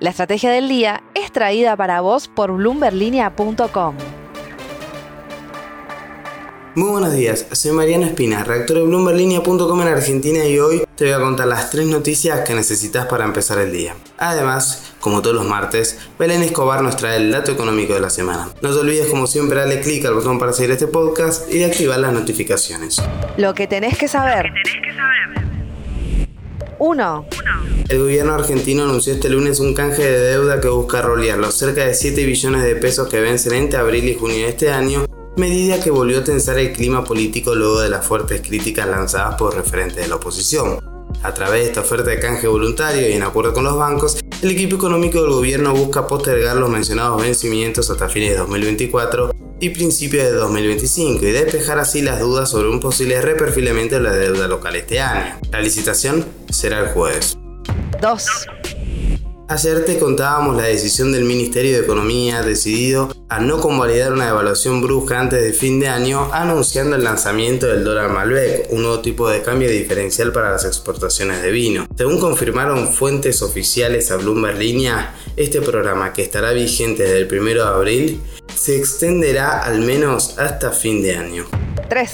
La estrategia del día es traída para vos por bloomberlinia.com. Muy buenos días, soy Mariano Espina, redactor de bloomberlinia.com en Argentina y hoy te voy a contar las tres noticias que necesitas para empezar el día. Además, como todos los martes, Belén Escobar nos trae el dato económico de la semana. No te olvides como siempre darle clic al botón para seguir este podcast y de activar las notificaciones. Lo que tenés que saber. 1. El gobierno argentino anunció este lunes un canje de deuda que busca rolear los cerca de 7 billones de pesos que vencen entre abril y junio de este año, medida que volvió a tensar el clima político luego de las fuertes críticas lanzadas por referentes de la oposición. A través de esta oferta de canje voluntario y en acuerdo con los bancos, el equipo económico del gobierno busca postergar los mencionados vencimientos hasta fines de 2024 y principios de 2025 y despejar así las dudas sobre un posible reperfilamiento de la deuda local este año. La licitación será el jueves. 2. Ayer te contábamos la decisión del Ministerio de Economía decidido a no convalidar una evaluación brusca antes de fin de año, anunciando el lanzamiento del dólar Malbec, un nuevo tipo de cambio diferencial para las exportaciones de vino. Según confirmaron fuentes oficiales a Bloomberg Línea, este programa, que estará vigente desde el 1 de abril, se extenderá al menos hasta fin de año. 3.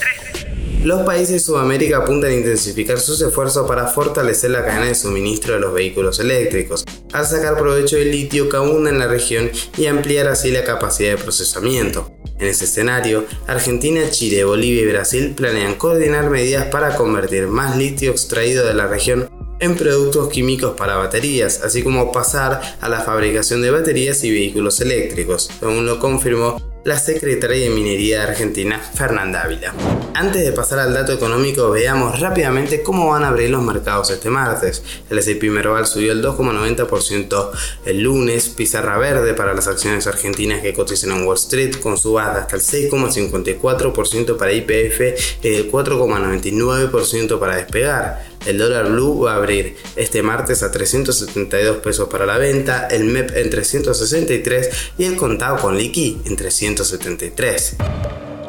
Los países de Sudamérica apuntan a intensificar sus esfuerzos para fortalecer la cadena de suministro de los vehículos eléctricos, al sacar provecho del litio que abunda en la región y ampliar así la capacidad de procesamiento. En ese escenario, Argentina, Chile, Bolivia y Brasil planean coordinar medidas para convertir más litio extraído de la región en productos químicos para baterías, así como pasar a la fabricación de baterías y vehículos eléctricos, según lo confirmó la secretaria de Minería de Argentina, Fernanda Ávila. Antes de pasar al dato económico, veamos rápidamente cómo van a abrir los mercados este martes. El S&P Merval subió el 2,90% el lunes, pizarra verde para las acciones argentinas que cotizan en Wall Street, con subas hasta el 6,54% para IPF y del 4,99% para despegar. El dólar blue va a abrir este martes a 372 pesos para la venta, el MEP en 363 y el contado con liqui en 373.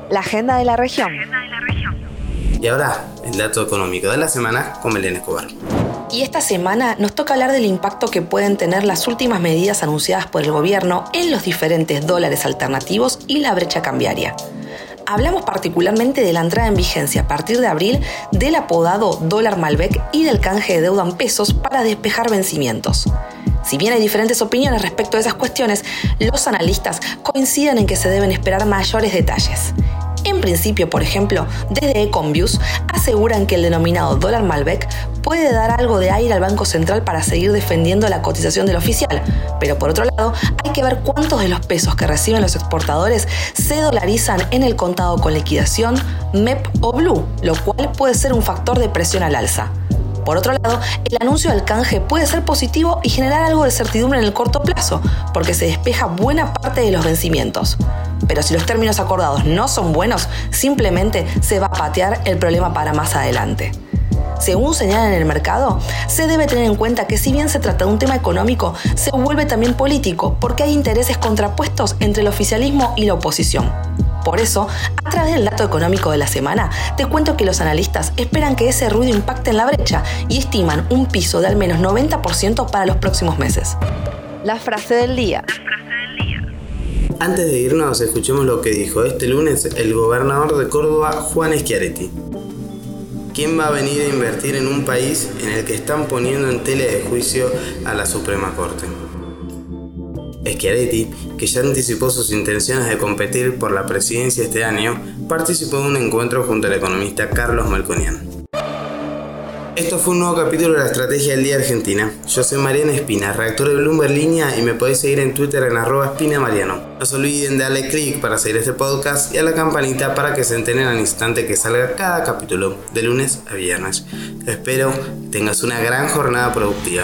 La agenda de la región. Y ahora, el dato económico de la semana con Belén Escobar. Y esta semana nos toca hablar del impacto que pueden tener las últimas medidas anunciadas por el gobierno en los diferentes dólares alternativos y la brecha cambiaria hablamos particularmente de la entrada en vigencia a partir de abril del apodado dólar Malbec y del canje de deuda en pesos para despejar vencimientos. Si bien hay diferentes opiniones respecto a esas cuestiones, los analistas coinciden en que se deben esperar mayores detalles. En principio, por ejemplo, desde Econviews aseguran que el denominado dólar Malbec puede dar algo de aire al Banco Central para seguir defendiendo la cotización del oficial, pero por otro lado hay que ver cuántos de los pesos que reciben los exportadores se dolarizan en el contado con liquidación, MEP o Blue, lo cual puede ser un factor de presión al alza. Por otro lado, el anuncio del canje puede ser positivo y generar algo de certidumbre en el corto plazo, porque se despeja buena parte de los vencimientos. Pero si los términos acordados no son buenos, simplemente se va a patear el problema para más adelante. Según señalan en el mercado, se debe tener en cuenta que si bien se trata de un tema económico, se vuelve también político, porque hay intereses contrapuestos entre el oficialismo y la oposición. Por eso, a través del dato económico de la semana, te cuento que los analistas esperan que ese ruido impacte en la brecha y estiman un piso de al menos 90% para los próximos meses. La frase del día. Antes de irnos, escuchemos lo que dijo este lunes el gobernador de Córdoba, Juan Schiaretti. ¿Quién va a venir a invertir en un país en el que están poniendo en tela de juicio a la Suprema Corte? Schiaretti, que ya anticipó sus intenciones de competir por la presidencia este año, participó en un encuentro junto al economista Carlos Melconian. Esto fue un nuevo capítulo de la Estrategia del Día Argentina. Yo soy Mariana Espina, redactor de Bloomberg Línea y me podéis seguir en Twitter en arroba espinamariano. No se olviden de darle clic para seguir este podcast y a la campanita para que se enteren al instante que salga cada capítulo, de lunes a viernes. Espero tengas una gran jornada productiva.